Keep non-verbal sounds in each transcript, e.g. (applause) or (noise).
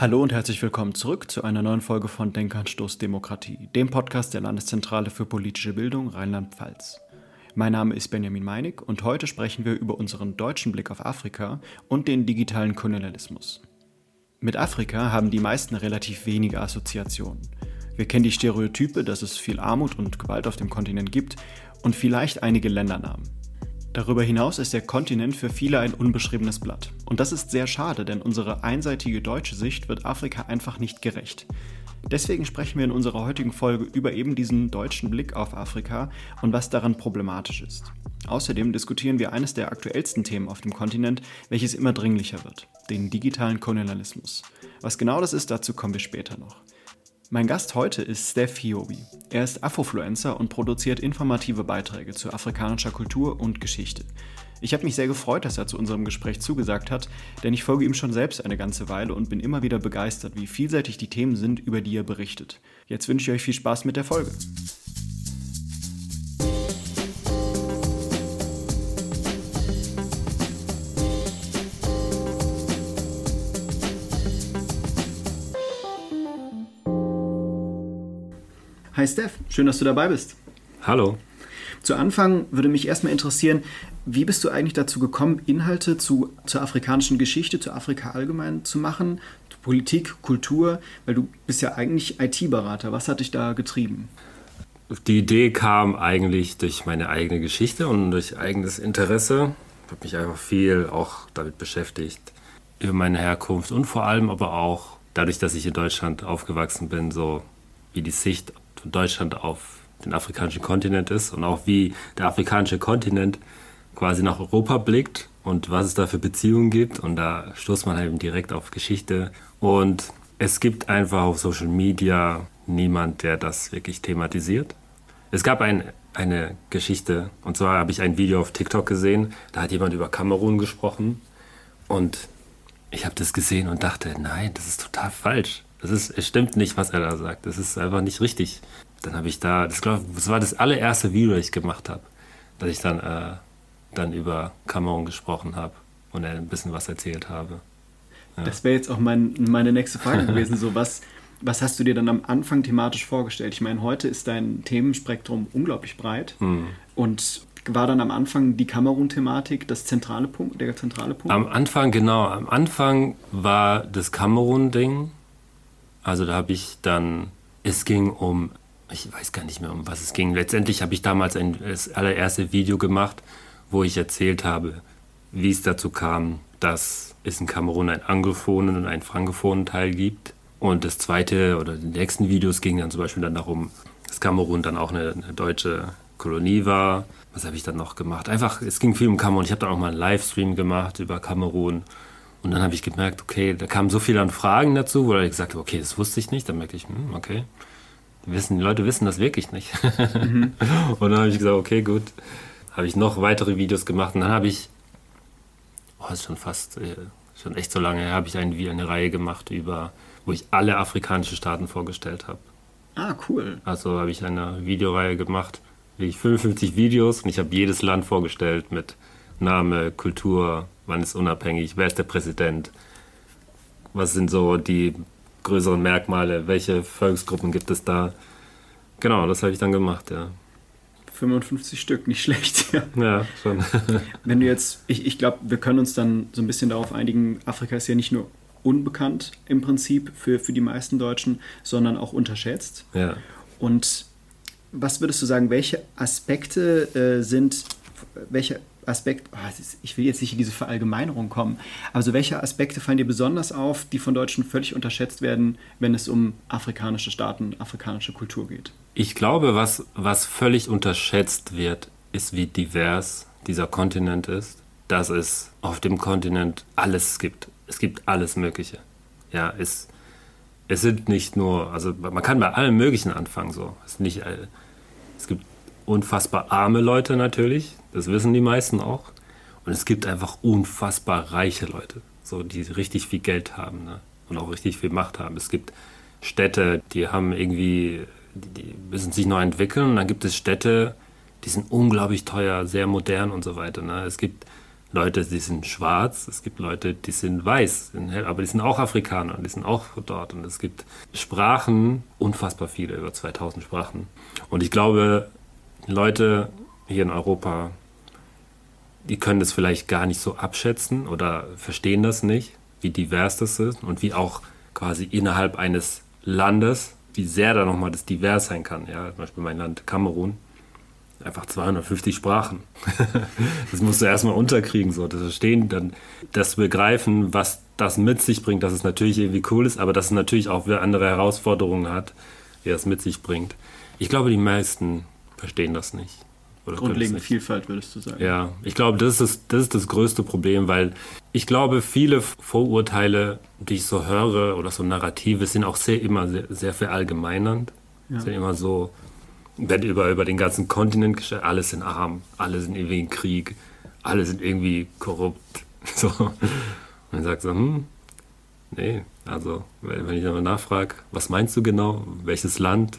Hallo und herzlich willkommen zurück zu einer neuen Folge von Denkanstoß Demokratie, dem Podcast der Landeszentrale für politische Bildung Rheinland-Pfalz. Mein Name ist Benjamin Meinig und heute sprechen wir über unseren deutschen Blick auf Afrika und den digitalen Kolonialismus. Mit Afrika haben die meisten relativ wenige Assoziationen. Wir kennen die Stereotype, dass es viel Armut und Gewalt auf dem Kontinent gibt und vielleicht einige Ländernamen. Darüber hinaus ist der Kontinent für viele ein unbeschriebenes Blatt. Und das ist sehr schade, denn unsere einseitige deutsche Sicht wird Afrika einfach nicht gerecht. Deswegen sprechen wir in unserer heutigen Folge über eben diesen deutschen Blick auf Afrika und was daran problematisch ist. Außerdem diskutieren wir eines der aktuellsten Themen auf dem Kontinent, welches immer dringlicher wird, den digitalen Kolonialismus. Was genau das ist, dazu kommen wir später noch. Mein Gast heute ist Steph Hiobi. Er ist Afrofluencer und produziert informative Beiträge zu afrikanischer Kultur und Geschichte. Ich habe mich sehr gefreut, dass er zu unserem Gespräch zugesagt hat, denn ich folge ihm schon selbst eine ganze Weile und bin immer wieder begeistert, wie vielseitig die Themen sind, über die er berichtet. Jetzt wünsche ich euch viel Spaß mit der Folge. Steph, schön, dass du dabei bist. Hallo. Zu Anfang würde mich erstmal interessieren, wie bist du eigentlich dazu gekommen, Inhalte zu, zur afrikanischen Geschichte, zu Afrika allgemein zu machen, Politik, Kultur, weil du bist ja eigentlich IT-Berater. Was hat dich da getrieben? Die Idee kam eigentlich durch meine eigene Geschichte und durch eigenes Interesse. Ich habe mich einfach viel auch damit beschäftigt, über meine Herkunft und vor allem aber auch dadurch, dass ich in Deutschland aufgewachsen bin, so wie die Sicht von Deutschland auf den afrikanischen Kontinent ist und auch wie der afrikanische Kontinent quasi nach Europa blickt und was es da für Beziehungen gibt. Und da stoßt man halt direkt auf Geschichte. Und es gibt einfach auf Social Media niemand, der das wirklich thematisiert. Es gab ein, eine Geschichte, und zwar habe ich ein Video auf TikTok gesehen, da hat jemand über Kamerun gesprochen. Und ich habe das gesehen und dachte, nein, das ist total falsch. Das ist, es stimmt nicht, was er da sagt. Das ist einfach nicht richtig. Dann habe ich da, das, glaub, das war das allererste Video, das ich gemacht habe, dass ich dann, äh, dann über Kamerun gesprochen habe und ein bisschen was erzählt habe. Ja. Das wäre jetzt auch mein, meine nächste Frage (laughs) gewesen. So, was, was hast du dir dann am Anfang thematisch vorgestellt? Ich meine, heute ist dein Themenspektrum unglaublich breit. Hm. Und war dann am Anfang die Kamerun-Thematik das zentrale Punkt, der zentrale Punkt? Am Anfang, genau. Am Anfang war das Kamerun-Ding also da habe ich dann, es ging um, ich weiß gar nicht mehr, um was es ging. Letztendlich habe ich damals ein, das allererste Video gemacht, wo ich erzählt habe, wie es dazu kam, dass es in Kamerun einen anglophonen und einen frankophonen Teil gibt. Und das zweite oder die nächsten Videos gingen dann zum Beispiel dann darum, dass Kamerun dann auch eine, eine deutsche Kolonie war. Was habe ich dann noch gemacht? Einfach, es ging viel um Kamerun. Ich habe dann auch mal einen Livestream gemacht über Kamerun und dann habe ich gemerkt, okay, da kamen so viele Fragen dazu, wo ich gesagt habe, okay, das wusste ich nicht. Dann merkte ich, hm, okay, die, wissen, die Leute wissen das wirklich nicht. Mhm. (laughs) und dann habe ich gesagt, okay, gut. Habe ich noch weitere Videos gemacht und dann habe ich, oh, ist schon fast, äh, schon echt so lange her, habe ich ein, eine Reihe gemacht über, wo ich alle afrikanischen Staaten vorgestellt habe. Ah, cool. Also habe ich eine Videoreihe gemacht, wie 55 Videos und ich habe jedes Land vorgestellt mit Name, Kultur, wann ist unabhängig, wer ist der Präsident, was sind so die größeren Merkmale, welche Volksgruppen gibt es da. Genau, das habe ich dann gemacht, ja. 55 Stück, nicht schlecht. (laughs) Ja, ja schon. (laughs) Wenn du jetzt, ich, ich glaube, wir können uns dann so ein bisschen darauf einigen, Afrika ist ja nicht nur unbekannt im Prinzip für, für die meisten Deutschen, sondern auch unterschätzt. Ja. Und was würdest du sagen, welche Aspekte äh, sind, welche Aspekt, oh, ich will jetzt nicht in diese Verallgemeinerung kommen, also welche Aspekte fallen dir besonders auf, die von Deutschen völlig unterschätzt werden, wenn es um afrikanische Staaten, afrikanische Kultur geht? Ich glaube, was, was völlig unterschätzt wird, ist, wie divers dieser Kontinent ist, dass es auf dem Kontinent alles gibt. Es gibt alles Mögliche. Ja, es, es sind nicht nur, also man kann bei allem Möglichen anfangen. So. Es, nicht, äh, es gibt unfassbar arme Leute natürlich, das wissen die meisten auch. Und es gibt einfach unfassbar reiche Leute, so die richtig viel Geld haben ne? und auch richtig viel Macht haben. Es gibt Städte, die haben irgendwie, die, die müssen sich noch entwickeln. Und dann gibt es Städte, die sind unglaublich teuer, sehr modern und so weiter. Ne? Es gibt Leute, die sind schwarz, es gibt Leute, die sind weiß, aber die sind auch Afrikaner, die sind auch dort. Und es gibt Sprachen, unfassbar viele, über 2000 Sprachen. Und ich glaube, Leute hier in Europa, die können das vielleicht gar nicht so abschätzen oder verstehen das nicht, wie divers das ist und wie auch quasi innerhalb eines Landes, wie sehr da nochmal das divers sein kann. Ja, zum Beispiel mein Land Kamerun einfach 250 Sprachen. (laughs) das musst du erstmal unterkriegen, so das Verstehen, dann das Begreifen, was das mit sich bringt, dass es natürlich irgendwie cool ist, aber dass es natürlich auch andere Herausforderungen hat, die es mit sich bringt. Ich glaube, die meisten verstehen das nicht. Grundlegende Vielfalt, würdest du sagen. Ja, ich glaube, das ist, das ist das größte Problem, weil ich glaube, viele Vorurteile, die ich so höre oder so Narrative, sind auch sehr immer sehr, sehr verallgemeinernd. Ja. Sind immer so, wird über, über den ganzen Kontinent gestellt, alle sind arm, alle sind irgendwie in Krieg, alle sind irgendwie korrupt. (laughs) So. Und man sagt so, hm, nee, also wenn ich nochmal nachfrage, was meinst du genau, welches Land,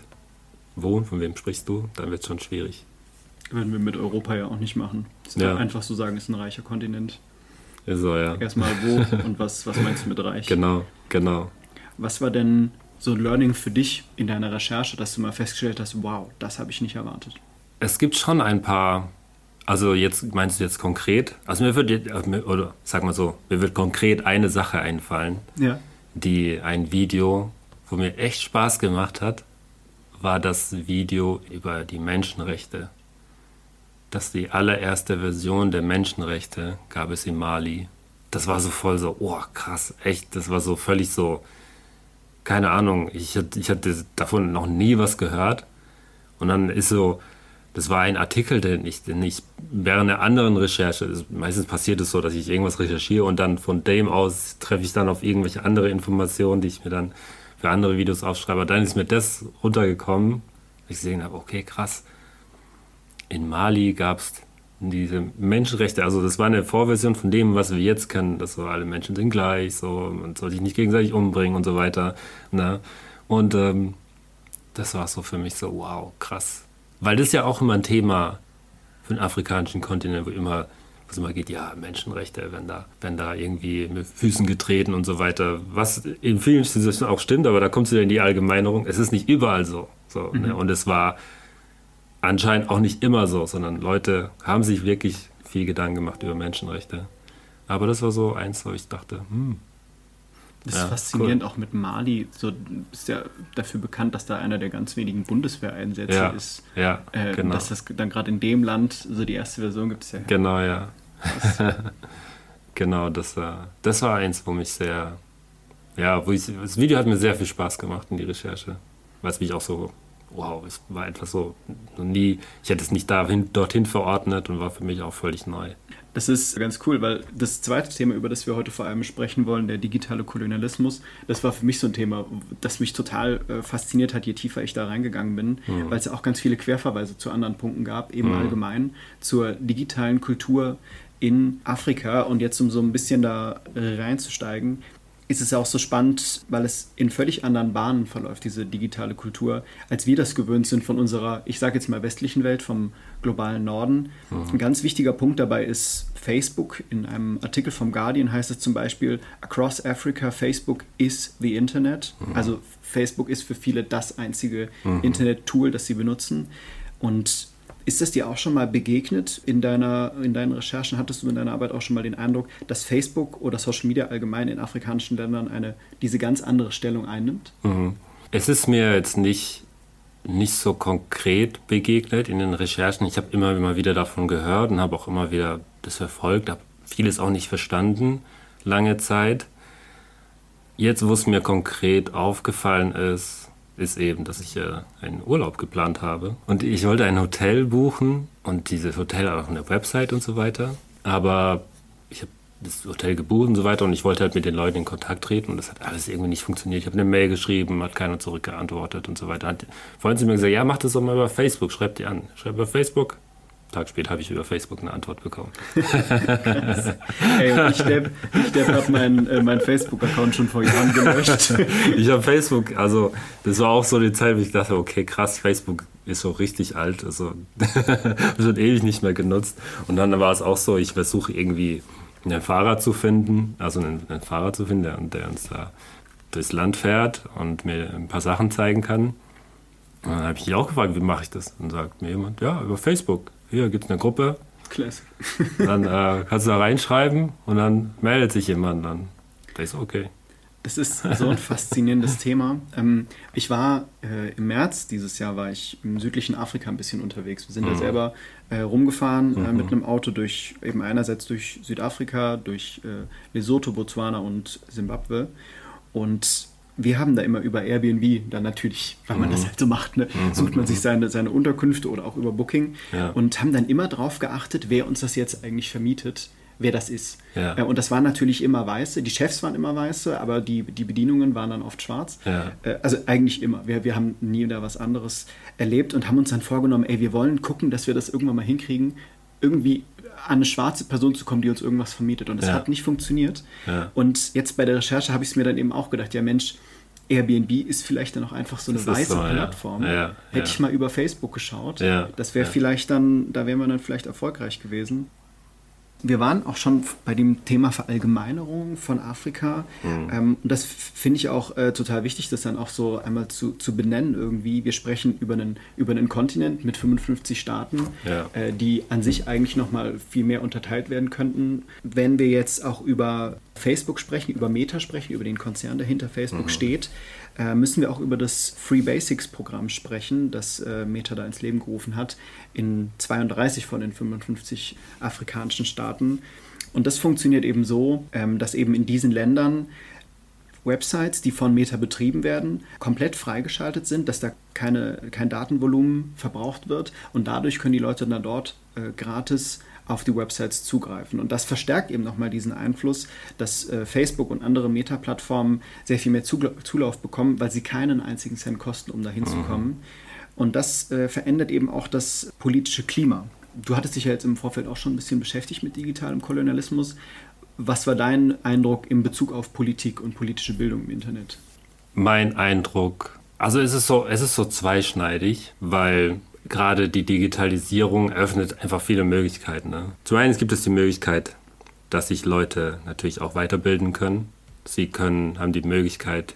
wo, von wem sprichst du, dann wird es schon schwierig. Würden wir mit Europa ja auch nicht machen. Ja. Einfach so sagen, es ist ein reicher Kontinent. Ist so, ja. Erstmal wo (laughs) und was, was meinst du mit reich? Genau, genau. Was war denn so ein Learning für dich in deiner Recherche, dass du mal festgestellt hast, wow, das habe ich nicht erwartet? Es gibt schon ein paar, also jetzt meinst du jetzt konkret, also mir wird, oder sag mal so, mir wird konkret eine Sache einfallen, ja. die ein Video, wo mir echt Spaß gemacht hat, war das Video über die Menschenrechte. Das die allererste Version der Menschenrechte gab es in Mali. Das war so voll so, oh krass, echt, das war so völlig so, keine Ahnung, ich, ich hatte davon noch nie was gehört. Und dann ist so, das war ein Artikel, den ich, den ich während der anderen Recherche, meistens passiert es so, dass ich irgendwas recherchiere und dann von dem aus treffe ich dann auf irgendwelche andere Informationen, die ich mir dann für andere Videos aufschreibe. Dann ist mir das runtergekommen, ich gesehen habe, okay, krass. In Mali gab es diese Menschenrechte, also das war eine Vorversion von dem, was wir jetzt kennen, dass so alle Menschen sind gleich, so man soll sich nicht gegenseitig umbringen und so weiter. Ne? Und ähm, das war so für mich so, wow, krass. Weil das ja auch immer ein Thema für den afrikanischen Kontinent, wo immer, es immer geht, ja, Menschenrechte werden da, werden da irgendwie mit Füßen getreten und so weiter. Was in vielen Situationen auch stimmt, aber da kommt es wieder in die Allgemeinerung. Es ist nicht überall so. so ne? mhm. ne? Und es war anscheinend auch nicht immer so, sondern Leute haben sich wirklich viel Gedanken gemacht über Menschenrechte. Aber das war so eins, wo ich dachte, hm. Das ist ja, faszinierend, cool. auch mit Mali. So ist ja dafür bekannt, dass da einer der ganz wenigen Bundeswehreinsätze ja, ist. Ja, äh, genau. Dass das dann gerade in dem Land so die erste Version gibt es ja. Genau, ja. (laughs) genau, das war, das war eins, wo mich sehr, ja, wo ich, das Video hat mir sehr viel Spaß gemacht in die Recherche, weil es mich auch so wow, es war etwas so, noch nie, ich hätte es nicht dahin, dorthin verordnet und war für mich auch völlig neu. Das ist ganz cool, weil das zweite Thema, über das wir heute vor allem sprechen wollen, der digitale Kolonialismus, das war für mich so ein Thema, das mich total äh, fasziniert hat, je tiefer ich da reingegangen bin, mhm. weil es ja auch ganz viele Querverweise zu anderen Punkten gab, eben mhm. allgemein zur digitalen Kultur in Afrika. Und jetzt, um so ein bisschen da reinzusteigen, ist es ja auch so spannend, weil es in völlig anderen Bahnen verläuft, diese digitale Kultur, als wir das gewöhnt sind von unserer, ich sage jetzt mal, westlichen Welt, vom globalen Norden. Mhm. Ein ganz wichtiger Punkt dabei ist Facebook. In einem Artikel vom Guardian heißt es zum Beispiel, Across Africa, Facebook is the Internet. Mhm. Also Facebook ist für viele das einzige mhm. Internet-Tool, das sie benutzen. Und ist das dir auch schon mal begegnet in, deiner, in deinen Recherchen? Hattest du in deiner Arbeit auch schon mal den Eindruck, dass Facebook oder Social Media allgemein in afrikanischen Ländern eine, diese ganz andere Stellung einnimmt? Mhm. Es ist mir jetzt nicht, nicht so konkret begegnet in den Recherchen. Ich habe immer, immer wieder davon gehört und habe auch immer wieder das verfolgt, habe vieles auch nicht verstanden, lange Zeit. Jetzt, wo es mir konkret aufgefallen ist, ist eben, dass ich äh, einen Urlaub geplant habe. Und ich wollte ein Hotel buchen und dieses Hotel hat auch eine Website und so weiter. Aber ich habe das Hotel gebucht und so weiter und ich wollte halt mit den Leuten in Kontakt treten und das hat alles irgendwie nicht funktioniert. Ich habe eine Mail geschrieben, hat keiner zurückgeantwortet und so weiter. Hat, vorhin sie mir gesagt, ja, mach das doch mal über Facebook, schreib die an. Schreib über Facebook, Tag später habe ich über Facebook eine Antwort bekommen. (laughs) Ey, ich, Depp, ich Depp habe meinen äh, mein Facebook-Account schon vor Jahren gelöscht. (laughs) ich habe Facebook, also das war auch so die Zeit, wo ich dachte, okay, krass, Facebook ist so richtig alt, also (laughs) wird ewig nicht mehr genutzt. Und dann war es auch so, ich versuche irgendwie einen Fahrer zu finden, also einen, einen Fahrer zu finden, der, der, uns da durchs Land fährt und mir ein paar Sachen zeigen kann. Und dann habe ich mich auch gefragt, wie mache ich das? Und sagt mir jemand, ja, über Facebook. Hier gibt es eine Gruppe. Classic. dann äh, kannst du da reinschreiben und dann meldet sich jemand. Dann da ist okay. Das ist so ein faszinierendes Thema. Ähm, ich war äh, im März dieses Jahr war ich im südlichen Afrika ein bisschen unterwegs. Wir sind mhm. da selber äh, rumgefahren äh, mhm. mit einem Auto durch eben einerseits durch Südafrika, durch äh, Lesotho, Botswana und Simbabwe. Und wir haben da immer über Airbnb, dann natürlich, weil man mhm. das halt so macht, ne, mhm. sucht man sich seine, seine Unterkünfte oder auch über Booking ja. und haben dann immer darauf geachtet, wer uns das jetzt eigentlich vermietet wer das ist. Ja. Äh, und das waren natürlich immer Weiße, die Chefs waren immer Weiße, aber die, die Bedienungen waren dann oft schwarz. Ja. Äh, also eigentlich immer. Wir, wir haben nie da was anderes erlebt und haben uns dann vorgenommen, ey, wir wollen gucken, dass wir das irgendwann mal hinkriegen, irgendwie an eine schwarze Person zu kommen, die uns irgendwas vermietet. Und das ja. hat nicht funktioniert. Und jetzt bei der Recherche habe ich es mir dann eben auch gedacht, ja Mensch, Airbnb ist vielleicht dann auch einfach so eine das weiße so, Plattform. Ja. Ja, Hätte ich mal über Facebook geschaut, das wäre vielleicht dann, da wären wir dann vielleicht erfolgreich gewesen wir waren auch schon bei dem Thema Verallgemeinerung von Afrika. Mhm. Ähm, und das finde ich auch äh, total wichtig, das dann auch so einmal zu, zu benennen irgendwie. Wir sprechen über einen, über einen Kontinent mit 55 Staaten, ja. äh, die an sich eigentlich nochmal viel mehr unterteilt werden könnten. Wenn wir jetzt auch über Facebook sprechen, über Meta sprechen, über den Konzern, der hinter Facebook mhm. steht, äh, müssen wir auch über das Free Basics Programm sprechen, das äh, Meta da ins Leben gerufen hat, in 32 von den 55 afrikanischen Staaten. Und das funktioniert eben so, ähm, dass eben in diesen Ländern Websites, die von Meta betrieben werden, komplett freigeschaltet sind, dass da keine, kein Datenvolumen verbraucht wird und dadurch können die Leute dann dort äh, gratis auf die Websites zugreifen. Und das verstärkt eben nochmal diesen Einfluss, dass äh, Facebook und andere Meta-Plattformen sehr viel mehr Zulauf bekommen, weil sie keinen einzigen Cent kosten, um dahin mhm. zu kommen. Und das äh, verändert eben auch das politische Klima. Du hattest dich ja jetzt im Vorfeld auch schon ein bisschen beschäftigt mit digitalem Kolonialismus. Was war dein Eindruck in Bezug auf Politik und politische Bildung im Internet? Mein Eindruck, also es ist so, es ist so zweischneidig, weil gerade die Digitalisierung öffnet einfach viele Möglichkeiten. Ne? Zum einen gibt es die Möglichkeit, dass sich Leute natürlich auch weiterbilden können. Sie können, haben die Möglichkeit,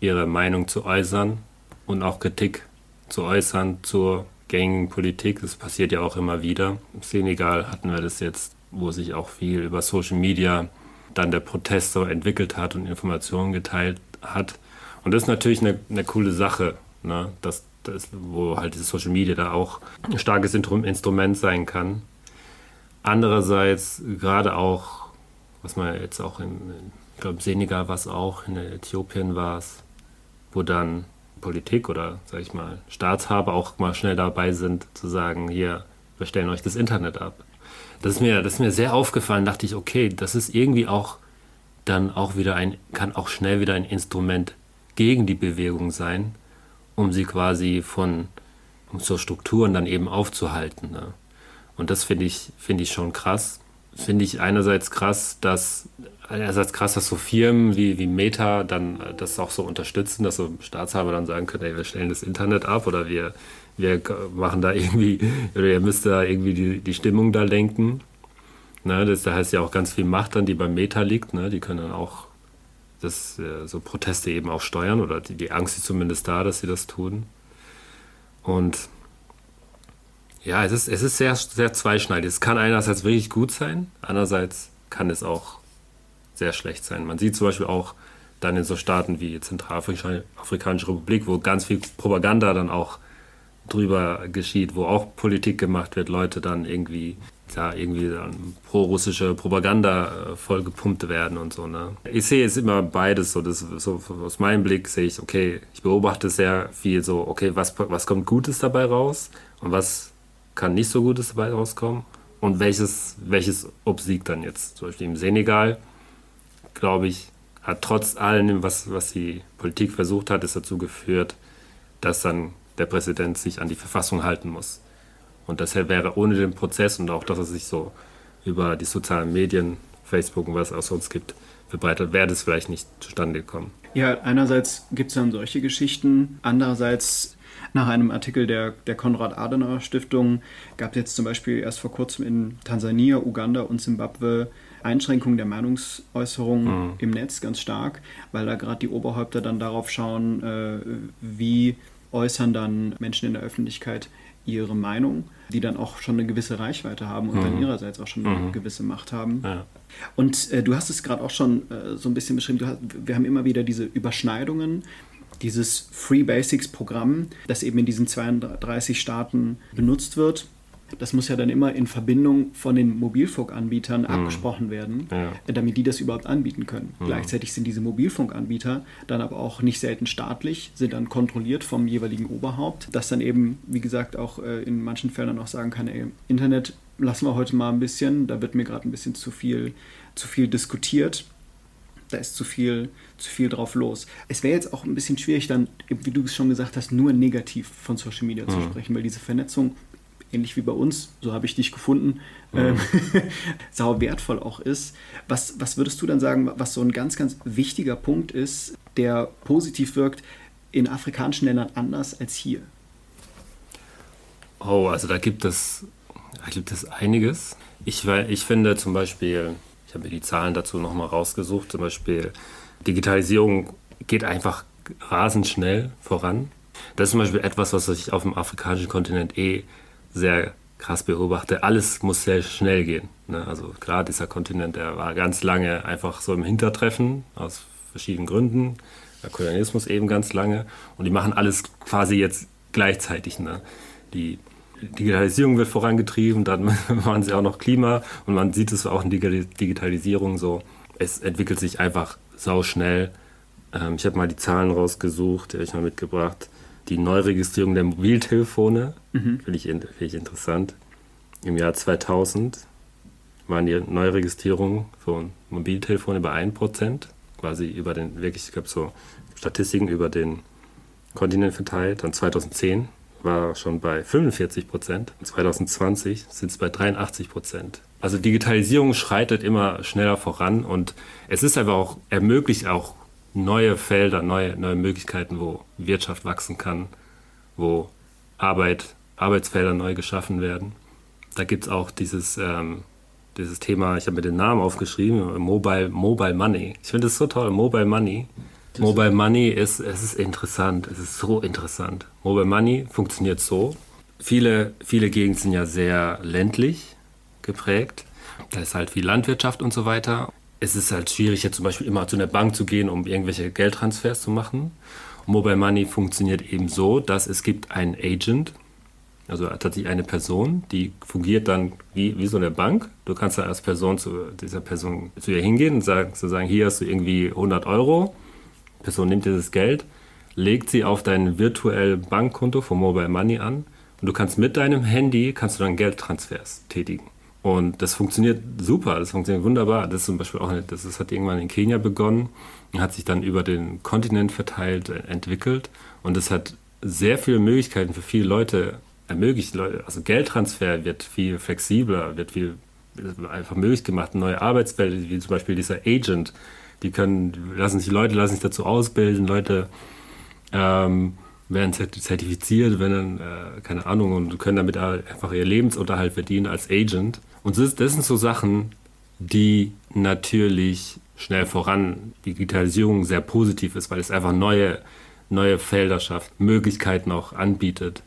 ihre Meinung zu äußern und auch Kritik zu äußern zur gängigen Politik. Das passiert ja auch immer wieder. Im Senegal hatten wir das jetzt, wo sich auch viel über Social Media dann der Protest so entwickelt hat und Informationen geteilt hat. Und das ist natürlich eine, eine coole Sache, ne? dass das, wo halt dieses Social Media da auch ein starkes Instrument sein kann. Andererseits gerade auch, was man jetzt auch in, ich glaube, Senegal war es auch, in Äthiopien war es, wo dann Politik oder, sag ich mal, Staatshaber auch mal schnell dabei sind, zu sagen, hier, wir stellen euch das Internet ab. Das ist mir, das ist mir sehr aufgefallen, dachte ich, okay, das ist irgendwie auch dann auch wieder ein, kann auch schnell wieder ein Instrument gegen die Bewegung sein, um sie quasi von um so Strukturen dann eben aufzuhalten. Ne? Und das finde ich, finde ich schon krass. Finde ich einerseits krass, dass einerseits krass, dass so Firmen wie, wie Meta dann das auch so unterstützen, dass so Staatshaber dann sagen können, ey, wir stellen das Internet ab oder wir, wir machen da (laughs) irgendwie, oder ihr müsst da irgendwie die, die Stimmung da lenken. Ne, das da heißt ja auch ganz viel Macht dann, die beim Meta liegt. Ne? Die können dann auch das, äh, so Proteste eben auch steuern oder die, die Angst ist zumindest da, dass sie das tun. Und ja, es ist, es ist sehr, sehr zweischneidig. Es kann einerseits wirklich gut sein, andererseits kann es auch sehr schlecht sein. Man sieht zum Beispiel auch dann in so Staaten wie Zentralafrikanische Republik, wo ganz viel Propaganda dann auch drüber geschieht, wo auch Politik gemacht wird, Leute dann irgendwie da irgendwie pro-russische Propaganda äh, vollgepumpt werden und so. Ne? Ich sehe es immer beides so, das, so. Aus meinem Blick sehe ich, okay, ich beobachte sehr viel so, okay, was, was kommt Gutes dabei raus und was kann nicht so Gutes dabei rauskommen und welches, welches obsiegt dann jetzt. Zum Beispiel im Senegal, glaube ich, hat trotz allem, was, was die Politik versucht hat, es dazu geführt, dass dann der Präsident sich an die Verfassung halten muss. Und deshalb wäre ohne den Prozess und auch, dass er sich so über die sozialen Medien, Facebook und was es auch sonst gibt, verbreitet, wäre das vielleicht nicht zustande gekommen. Ja, einerseits gibt es dann solche Geschichten, andererseits nach einem Artikel der, der Konrad-Adenauer-Stiftung gab es jetzt zum Beispiel erst vor kurzem in Tansania, Uganda und Simbabwe Einschränkungen der Meinungsäußerung mhm. im Netz ganz stark, weil da gerade die Oberhäupter dann darauf schauen, äh, wie äußern dann Menschen in der Öffentlichkeit ihre Meinung, die dann auch schon eine gewisse Reichweite haben und mhm. dann ihrerseits auch schon eine mhm. gewisse Macht haben. Ja. Und äh, du hast es gerade auch schon äh, so ein bisschen beschrieben, hast, wir haben immer wieder diese Überschneidungen dieses Free Basics Programm, das eben in diesen 32 Staaten benutzt wird, das muss ja dann immer in Verbindung von den Mobilfunkanbietern mhm. abgesprochen werden, ja. damit die das überhaupt anbieten können. Mhm. Gleichzeitig sind diese Mobilfunkanbieter dann aber auch nicht selten staatlich, sind dann kontrolliert vom jeweiligen Oberhaupt, das dann eben, wie gesagt, auch äh, in manchen Fällen auch sagen kann, ey, Internet lassen wir heute mal ein bisschen, da wird mir gerade ein bisschen zu viel, zu viel diskutiert. Da ist zu viel, zu viel drauf los. Es wäre jetzt auch ein bisschen schwierig, dann, wie du es schon gesagt hast, nur negativ von Social Media mhm. zu sprechen, weil diese Vernetzung ähnlich wie bei uns, so habe ich dich gefunden, mhm. ähm, (laughs) sau wertvoll auch ist. Was, was würdest du dann sagen, was so ein ganz, ganz wichtiger Punkt ist, der positiv wirkt in afrikanischen Ländern anders als hier? Oh, also da gibt es, da gibt es einiges. Ich, ich finde zum Beispiel, ich habe mir die Zahlen dazu nochmal rausgesucht, zum Beispiel Digitalisierung geht einfach rasend schnell voran. Das ist zum Beispiel etwas, was ich auf dem afrikanischen Kontinent eh sehr krass beobachte, alles muss sehr schnell gehen. Ne? Also klar, dieser Kontinent, der war ganz lange einfach so im Hintertreffen aus verschiedenen Gründen. Der Kolonialismus eben ganz lange. Und die machen alles quasi jetzt gleichzeitig. Ne? Die Digitalisierung wird vorangetrieben, dann (laughs) machen sie auch noch Klima und man sieht es auch in Digitalisierung so. Es entwickelt sich einfach sau schnell. Ähm, ich habe mal die Zahlen rausgesucht, die habe ich mal mitgebracht die Neuregistrierung der Mobiltelefone, mhm. finde ich, find ich interessant. Im Jahr 2000 waren die Neuregistrierungen von Mobiltelefonen über 1%, quasi über den, wirklich, ich glaube so Statistiken über den Kontinent verteilt. Dann 2010 war schon bei 45 Prozent. 2020 sind es bei 83 Prozent. Also Digitalisierung schreitet immer schneller voran und es ist aber auch, ermöglicht auch neue Felder, neue, neue Möglichkeiten, wo Wirtschaft wachsen kann, wo Arbeit, Arbeitsfelder neu geschaffen werden. Da gibt es auch dieses, ähm, dieses Thema, ich habe mir den Namen aufgeschrieben, Mobile, Mobile Money. Ich finde das so toll, Mobile Money. Mobile Money ist, es ist interessant, es ist so interessant. Mobile Money funktioniert so. Viele, viele Gegenden sind ja sehr ländlich geprägt. Da ist halt viel Landwirtschaft und so weiter es ist halt schwierig, jetzt zum Beispiel immer zu einer Bank zu gehen, um irgendwelche Geldtransfers zu machen. Mobile Money funktioniert eben so, dass es gibt einen Agent, also tatsächlich eine Person, die fungiert dann wie, wie so eine Bank. Du kannst dann als Person zu dieser Person zu ihr hingehen und sagen, zu sagen, hier hast du irgendwie 100 Euro. Die Person nimmt dieses Geld, legt sie auf dein virtuelles Bankkonto von Mobile Money an und du kannst mit deinem Handy kannst du dann Geldtransfers tätigen. Und das funktioniert super, das funktioniert wunderbar. Das ist zum Beispiel auch, das, das hat irgendwann in Kenia begonnen und hat sich dann über den Kontinent verteilt, äh, entwickelt. Und es hat sehr viele Möglichkeiten für viele Leute ermöglicht. Also Geldtransfer wird viel flexibler, wird viel einfach möglich gemacht. Neue Arbeitsfelder, wie zum Beispiel dieser Agent, die können, lassen sich Leute lassen sich dazu ausbilden, Leute ähm, werden zertifiziert, werden, äh, keine Ahnung, und können damit einfach ihr Lebensunterhalt verdienen als Agent. Und das, das sind so Sachen, die natürlich schnell voran, Digitalisierung sehr positiv ist, weil es einfach neue, neue Felder schafft, Möglichkeiten auch anbietet.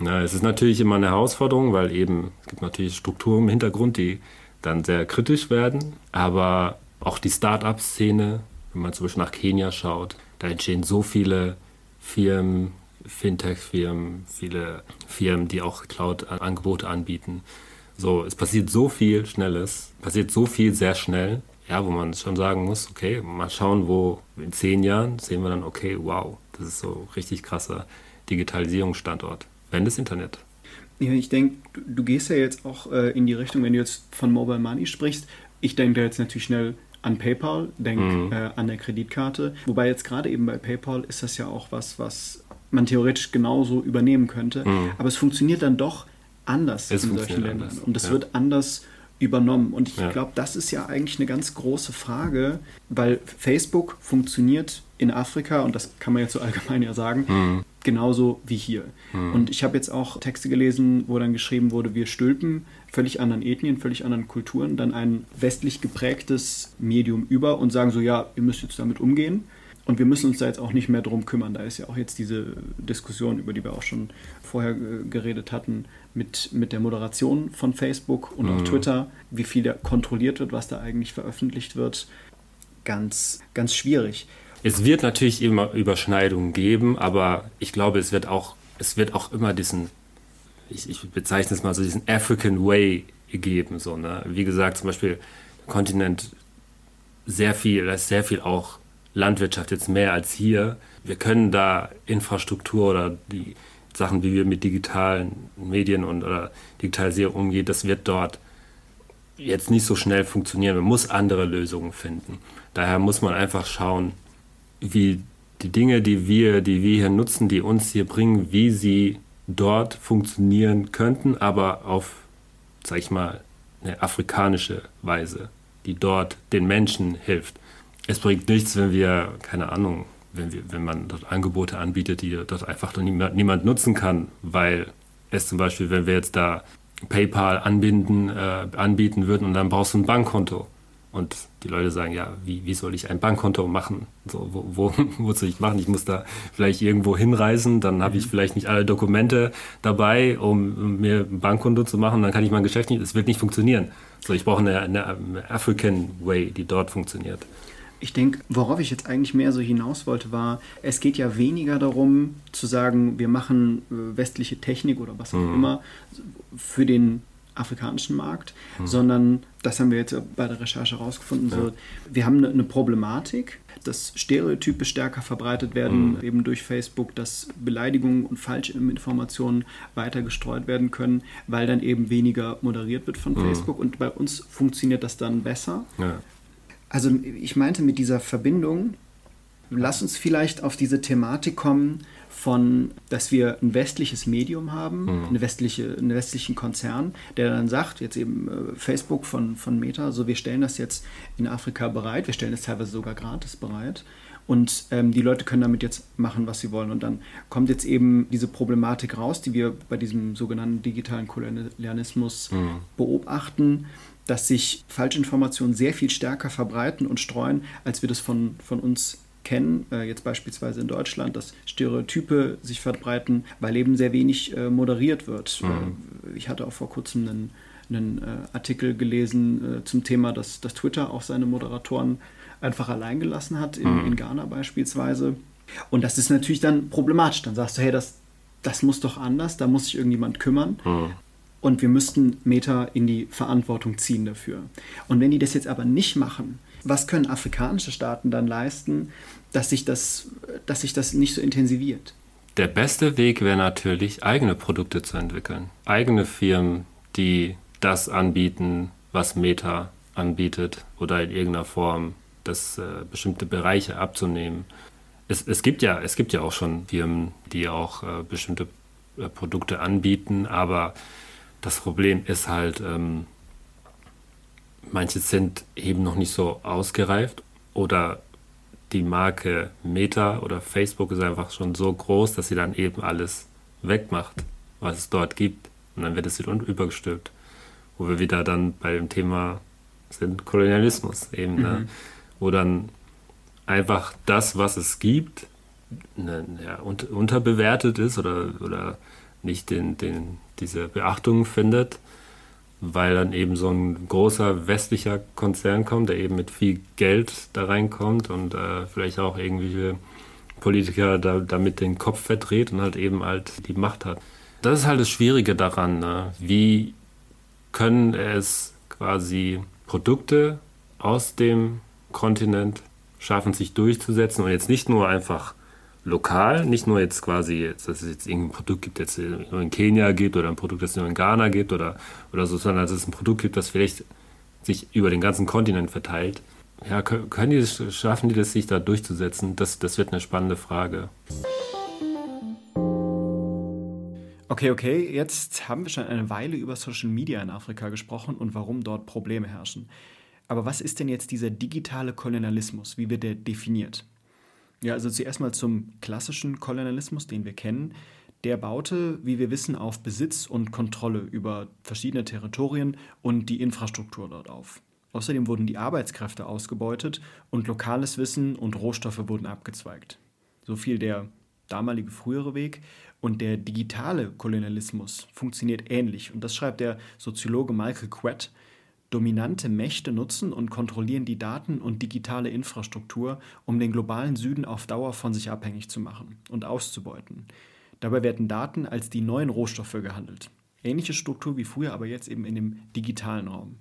Ja, es ist natürlich immer eine Herausforderung, weil eben es gibt natürlich Strukturen im Hintergrund, die dann sehr kritisch werden, aber auch die Start-up-Szene, wenn man zum Beispiel nach Kenia schaut, da entstehen so viele Firmen, Fintech-Firmen, viele Firmen, die auch Cloud-Angebote anbieten. So, es passiert so viel Schnelles, passiert so viel sehr schnell, ja, wo man schon sagen muss, okay, mal schauen, wo in zehn Jahren sehen wir dann, okay, wow, das ist so richtig krasser Digitalisierungsstandort. Wenn das Internet. Ja, ich denke, du, gehst ja jetzt auch äh, in die Richtung, wenn du jetzt von Mobile Money sprichst. Ich denke da jetzt natürlich schnell an PayPal, denk mhm. äh, an der Kreditkarte. Wobei jetzt gerade eben bei PayPal ist das ja auch was, was man theoretisch genauso übernehmen könnte. Mhm. Aber es funktioniert dann doch anders es in solchen Ländern. Anders. Und es ja. wird anders übernommen. Und ich ja. glaube, das ist ja eigentlich eine ganz große Frage, weil Facebook funktioniert in Afrika, und das kann man jetzt so (laughs) allgemein ja sagen, mhm. genauso wie hier. Mhm. Und ich habe jetzt auch Texte gelesen, wo dann geschrieben wurde, wir stülpen völlig anderen Ethnien, völlig anderen Kulturen dann ein westlich geprägtes Medium über und sagen so, ja, ihr müsst jetzt damit umgehen. Und wir müssen uns da jetzt auch nicht mehr drum kümmern. Da ist ja auch jetzt diese Diskussion, über die wir auch schon vorher geredet hatten, mit, mit der Moderation von Facebook und mhm. auch Twitter, wie viel da kontrolliert wird, was da eigentlich veröffentlicht wird. Ganz, ganz schwierig. Es wird natürlich immer Überschneidungen geben, aber ich glaube, es wird auch, es wird auch immer diesen, ich, ich bezeichne es mal so, diesen African Way geben. So, ne? Wie gesagt, zum Beispiel Kontinent sehr viel, da ist sehr viel auch Landwirtschaft jetzt mehr als hier. Wir können da Infrastruktur oder die Sachen, wie wir mit digitalen Medien und oder Digitalisierung umgehen, das wird dort jetzt nicht so schnell funktionieren. Man muss andere Lösungen finden. Daher muss man einfach schauen, wie die Dinge, die wir, die wir hier nutzen, die uns hier bringen, wie sie dort funktionieren könnten, aber auf, sag ich mal, eine afrikanische Weise, die dort den Menschen hilft es bringt nichts, wenn wir, keine Ahnung, wenn, wir, wenn man dort Angebote anbietet, die dort einfach niemand, niemand nutzen kann, weil es zum Beispiel, wenn wir jetzt da PayPal anbinden, äh, anbieten würden und dann brauchst du ein Bankkonto. Und die Leute sagen, ja, wie, wie soll ich ein Bankkonto machen? So, wo, wo, (laughs) wo soll ich machen? Ich muss da vielleicht irgendwo hinreisen, dann habe ich mhm. vielleicht nicht alle Dokumente dabei, um mir ein Bankkonto zu machen, dann kann ich mein Geschäft nicht, es wird nicht funktionieren. So, ich brauche eine, eine African Way, die dort funktioniert. Ich denke, worauf ich jetzt eigentlich mehr so hinaus wollte, war, es geht ja weniger darum zu sagen, wir machen äh, westliche Technik oder was auch mhm. immer für den afrikanischen Markt, mhm. sondern das haben wir jetzt bei der Recherche herausgefunden. Ja. So, wir haben eine, eine, Problematik, dass Stereotype stärker verbreitet werden, mhm. eben durch Facebook, dass Beleidigungen und Falschinformationen weiter gestreut werden können, weil dann eben weniger moderiert wird von mhm. Facebook. Und bei uns funktioniert das dann besser. Ja. Also ich meinte mit dieser Verbindung, lass uns vielleicht auf diese Thematik kommen von, dass wir ein westliches Medium haben, mhm. eine westliche, einen westlichen Konzern, der dann sagt, jetzt eben äh, Facebook von, von Meta, so wir stellen das jetzt in Afrika bereit, wir stellen es teilweise sogar gratis bereit und ähm, die Leute können damit jetzt machen, was sie wollen. Und dann kommt jetzt eben diese Problematik raus, die wir bei diesem sogenannten digitalen Kolonialismus mhm. beobachten, dass sich Falschinformationen sehr viel stärker verbreiten und streuen, als wir das von, von uns kennen, äh, jetzt beispielsweise in Deutschland, dass Stereotype sich verbreiten, weil eben sehr wenig äh, moderiert wird. Mhm. Äh, ich hatte auch vor kurzem einen, einen äh, Artikel gelesen äh, zum Thema, dass, dass Twitter auch seine Moderatoren einfach allein gelassen hat, in, mhm. in Ghana beispielsweise. Und das ist natürlich dann problematisch. Dann sagst du, hey, das, das muss doch anders, da muss sich irgendjemand kümmern. Mhm und wir müssten Meta in die Verantwortung ziehen dafür. Und wenn die das jetzt aber nicht machen, was können afrikanische Staaten dann leisten, dass sich das, dass sich das nicht so intensiviert? Der beste Weg wäre natürlich, eigene Produkte zu entwickeln. Eigene Firmen, die das anbieten, was Meta anbietet oder in irgendeiner Form das äh, bestimmte Bereiche abzunehmen. Es, es, gibt ja, es gibt ja auch schon Firmen, die auch äh, bestimmte äh, Produkte anbieten, aber das Problem ist halt, ähm, manche sind eben noch nicht so ausgereift oder die Marke Meta oder Facebook ist einfach schon so groß, dass sie dann eben alles wegmacht, was es dort gibt. Und dann wird es wieder übergestülpt. Wo wir wieder dann bei dem Thema sind Kolonialismus eben, ne? mhm. ne? wo dann einfach das, was es gibt, ne, ja, unterbewertet ist oder, oder nicht den, den, diese Beachtung findet, weil dann eben so ein großer westlicher Konzern kommt, der eben mit viel Geld da reinkommt und äh, vielleicht auch irgendwelche Politiker da, damit den Kopf verdreht und halt eben halt die Macht hat. Das ist halt das Schwierige daran. Ne? Wie können es quasi Produkte aus dem Kontinent schaffen, sich durchzusetzen und jetzt nicht nur einfach lokal, nicht nur jetzt quasi, dass es jetzt irgendein Produkt gibt, das nur in Kenia gibt oder ein Produkt, das nur in Ghana gibt oder, oder so, sondern dass es ein Produkt gibt, das vielleicht sich über den ganzen Kontinent verteilt. Ja, können die es, schaffen die das, sich da durchzusetzen? Das, das wird eine spannende Frage. Okay, okay, jetzt haben wir schon eine Weile über Social Media in Afrika gesprochen und warum dort Probleme herrschen. Aber was ist denn jetzt dieser digitale Kolonialismus? Wie wird der definiert? Ja, also zuerst mal zum klassischen Kolonialismus, den wir kennen. Der baute, wie wir wissen, auf Besitz und Kontrolle über verschiedene Territorien und die Infrastruktur dort auf. Außerdem wurden die Arbeitskräfte ausgebeutet und lokales Wissen und Rohstoffe wurden abgezweigt. So viel der damalige frühere Weg. Und der digitale Kolonialismus funktioniert ähnlich. Und das schreibt der Soziologe Michael Quett. Dominante Mächte nutzen und kontrollieren die Daten und digitale Infrastruktur, um den globalen Süden auf Dauer von sich abhängig zu machen und auszubeuten. Dabei werden Daten als die neuen Rohstoffe gehandelt. Ähnliche Struktur wie früher, aber jetzt eben in dem digitalen Raum.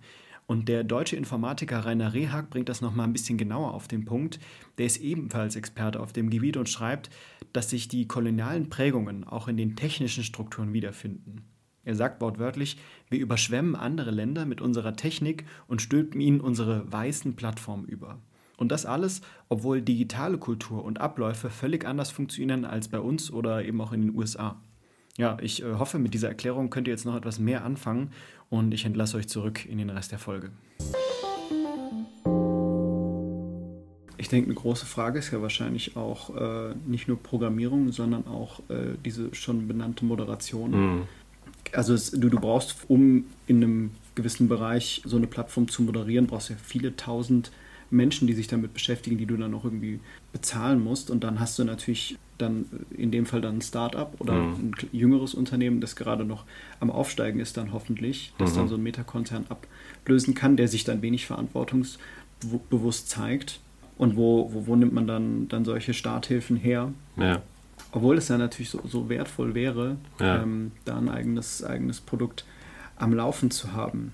Und der deutsche Informatiker Rainer Rehag bringt das nochmal ein bisschen genauer auf den Punkt. Der ist ebenfalls Experte auf dem Gebiet und schreibt, dass sich die kolonialen Prägungen auch in den technischen Strukturen wiederfinden. Er sagt wortwörtlich, wir überschwemmen andere Länder mit unserer Technik und stülpen ihnen unsere weißen Plattformen über. Und das alles, obwohl digitale Kultur und Abläufe völlig anders funktionieren als bei uns oder eben auch in den USA. Ja, ich äh, hoffe, mit dieser Erklärung könnt ihr jetzt noch etwas mehr anfangen und ich entlasse euch zurück in den Rest der Folge. Ich denke, eine große Frage ist ja wahrscheinlich auch äh, nicht nur Programmierung, sondern auch äh, diese schon benannte Moderation. Mhm. Also es, du, du brauchst, um in einem gewissen Bereich so eine Plattform zu moderieren, brauchst du ja viele tausend Menschen, die sich damit beschäftigen, die du dann auch irgendwie bezahlen musst. Und dann hast du natürlich dann in dem Fall dann ein Start-up oder mhm. ein jüngeres Unternehmen, das gerade noch am Aufsteigen ist, dann hoffentlich, das mhm. dann so ein Metakonzern ablösen kann, der sich dann wenig verantwortungsbewusst zeigt. Und wo, wo, wo nimmt man dann, dann solche Starthilfen her? Ja. Obwohl es ja natürlich so, so wertvoll wäre, ja. ähm, da ein eigenes, eigenes Produkt am Laufen zu haben.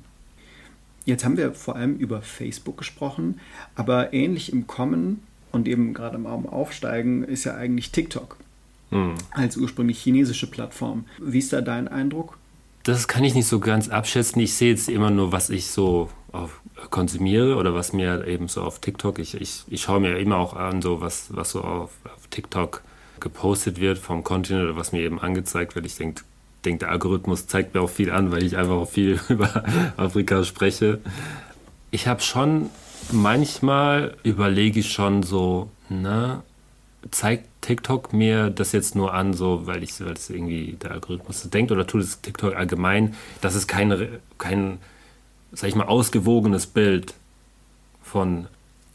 Jetzt haben wir vor allem über Facebook gesprochen, aber ähnlich im Kommen und eben gerade am Aufsteigen ist ja eigentlich TikTok hm. als ursprünglich chinesische Plattform. Wie ist da dein Eindruck? Das kann ich nicht so ganz abschätzen. Ich sehe jetzt immer nur, was ich so auf, konsumiere oder was mir eben so auf TikTok, ich, ich, ich schaue mir immer auch an, so was, was so auf, auf TikTok gepostet wird vom Content oder was mir eben angezeigt wird. Ich denke, denke, der Algorithmus zeigt mir auch viel an, weil ich einfach auch viel (laughs) über Afrika spreche. Ich habe schon, manchmal überlege ich schon so, ne, zeigt TikTok mir das jetzt nur an, so weil ich, weil es irgendwie der Algorithmus denkt oder tut es TikTok allgemein, dass es kein, kein, sag ich mal, ausgewogenes Bild von,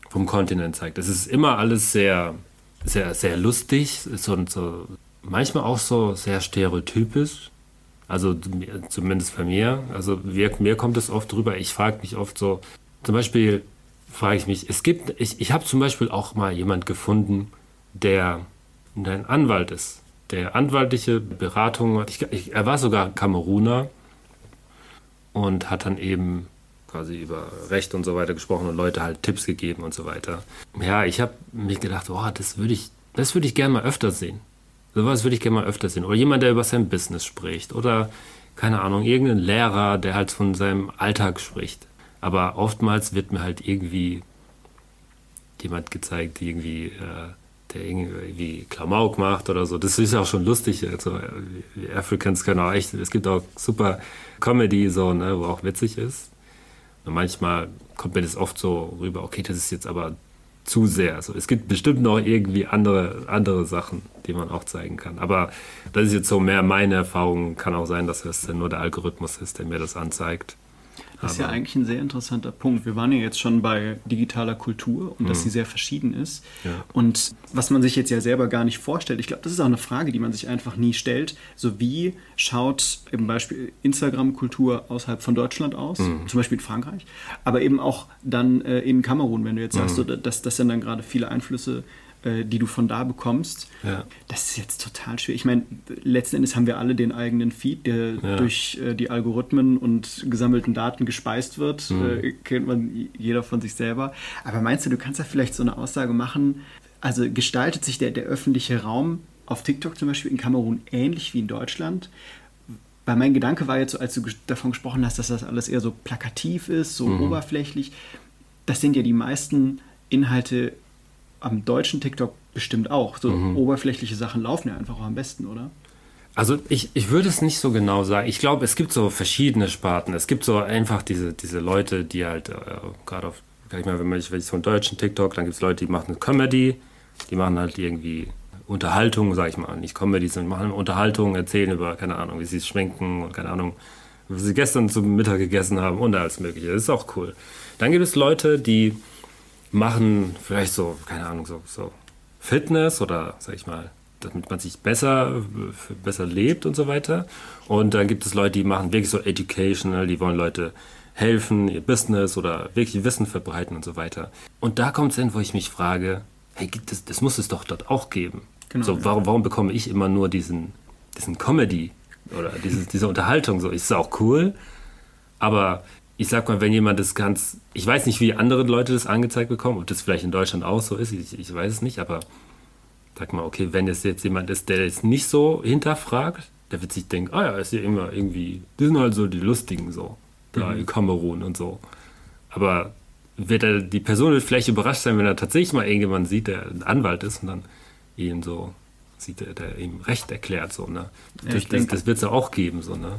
vom Kontinent zeigt. Es ist immer alles sehr, sehr, sehr lustig, so, so manchmal auch so sehr stereotypisch. Also zumindest bei mir. Also mir, mir kommt es oft drüber. Ich frage mich oft so, zum Beispiel frage ich mich, es gibt, ich, ich habe zum Beispiel auch mal jemand gefunden, der ein Anwalt ist, der anwaltliche Beratung hat. Ich, ich, er war sogar Kameruner und hat dann eben quasi über Recht und so weiter gesprochen und Leute halt Tipps gegeben und so weiter. Ja, ich habe mich gedacht, oh, das würde ich, das würde ich gerne mal öfter sehen. Sowas würde ich gerne mal öfter sehen. Oder jemand, der über sein Business spricht. Oder, keine Ahnung, irgendein Lehrer, der halt von seinem Alltag spricht. Aber oftmals wird mir halt irgendwie jemand gezeigt, irgendwie, äh, der irgendwie Klamauk macht oder so. Das ist ja auch schon lustig. Also, Africans können auch echt, es gibt auch super Comedy, so, ne, wo auch witzig ist. Und manchmal kommt mir das oft so rüber, okay, das ist jetzt aber zu sehr. Also es gibt bestimmt noch irgendwie andere, andere Sachen, die man auch zeigen kann. Aber das ist jetzt so mehr meine Erfahrung. Kann auch sein, dass es nur der Algorithmus ist, der mir das anzeigt. Das ist ja eigentlich ein sehr interessanter Punkt. Wir waren ja jetzt schon bei digitaler Kultur und dass mhm. sie sehr verschieden ist. Ja. Und was man sich jetzt ja selber gar nicht vorstellt, ich glaube, das ist auch eine Frage, die man sich einfach nie stellt. So wie schaut im Beispiel Instagram-Kultur außerhalb von Deutschland aus, mhm. zum Beispiel in Frankreich, aber eben auch dann äh, in Kamerun, wenn du jetzt sagst, mhm. so, dass das sind dann gerade viele Einflüsse äh, die du von da bekommst. Ja. Das ist jetzt total schwer. Ich meine, letzten Endes haben wir alle den eigenen Feed, der ja. durch äh, die Algorithmen und gesammelten Daten gespeist wird. Mhm. Äh, kennt man jeder von sich selber. Aber meinst du, du kannst da vielleicht so eine Aussage machen? Also gestaltet sich der, der öffentliche Raum auf TikTok zum Beispiel in Kamerun ähnlich wie in Deutschland? Weil mein Gedanke war jetzt so, als du davon gesprochen hast, dass das alles eher so plakativ ist, so mhm. oberflächlich. Das sind ja die meisten Inhalte am deutschen TikTok bestimmt auch. So mhm. oberflächliche Sachen laufen ja einfach auch am besten, oder? Also ich, ich würde es nicht so genau sagen. Ich glaube, es gibt so verschiedene Sparten. Es gibt so einfach diese, diese Leute, die halt äh, gerade auf, kann ich mal, wenn man wenn ich so einen deutschen TikTok, dann gibt es Leute, die machen Comedy, die machen halt irgendwie Unterhaltung, sag ich mal, nicht Comedy, sondern machen Unterhaltung, erzählen über, keine Ahnung, wie sie es schwenken und keine Ahnung, was sie gestern zum Mittag gegessen haben und alles mögliche. Das ist auch cool. Dann gibt es Leute, die machen vielleicht so, keine Ahnung, so, so Fitness oder, sag ich mal, damit man sich besser, besser lebt und so weiter. Und dann gibt es Leute, die machen wirklich so educational, die wollen Leute helfen, ihr Business oder wirklich Wissen verbreiten und so weiter. Und da kommt es hin, wo ich mich frage, hey, das, das muss es doch dort auch geben. Genau, so, warum, warum bekomme ich immer nur diesen, diesen Comedy oder diese, diese Unterhaltung? So, ist auch cool, aber ich sag mal, wenn jemand das ganz, ich weiß nicht, wie andere Leute das angezeigt bekommen, ob das vielleicht in Deutschland auch so ist, ich, ich weiß es nicht, aber sag mal, okay, wenn es jetzt jemand ist, der jetzt nicht so hinterfragt, der wird sich denken, ah ja, ist ja immer irgendwie, die sind halt so die Lustigen so, da mhm. in Kamerun und so. Aber wird er, die Person wird vielleicht überrascht sein, wenn er tatsächlich mal irgendjemanden sieht, der ein Anwalt ist und dann ihn so sieht, der, der ihm Recht erklärt, so, ne? Ja, das, das, das wird es ja auch geben, so, ne?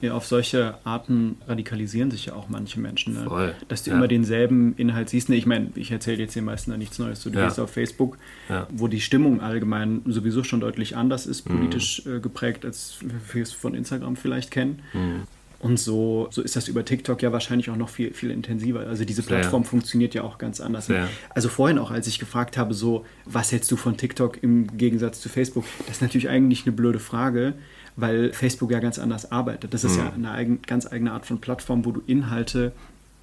Ja, auf solche Arten radikalisieren sich ja auch manche Menschen. Ne? Voll. Dass du ja. immer denselben Inhalt siehst. Ne, ich meine, ich erzähle jetzt den meisten da nichts Neues. Du ja. gehst auf Facebook, ja. wo die Stimmung allgemein sowieso schon deutlich anders ist, mhm. politisch äh, geprägt, als wir es von Instagram vielleicht kennen. Mhm. Und so, so ist das über TikTok ja wahrscheinlich auch noch viel, viel intensiver. Also diese Plattform funktioniert ja auch ganz anders. Sehr. Also vorhin auch, als ich gefragt habe, so, was hältst du von TikTok im Gegensatz zu Facebook? Das ist natürlich eigentlich eine blöde Frage weil Facebook ja ganz anders arbeitet. Das ist mhm. ja eine eigen, ganz eigene Art von Plattform, wo du Inhalte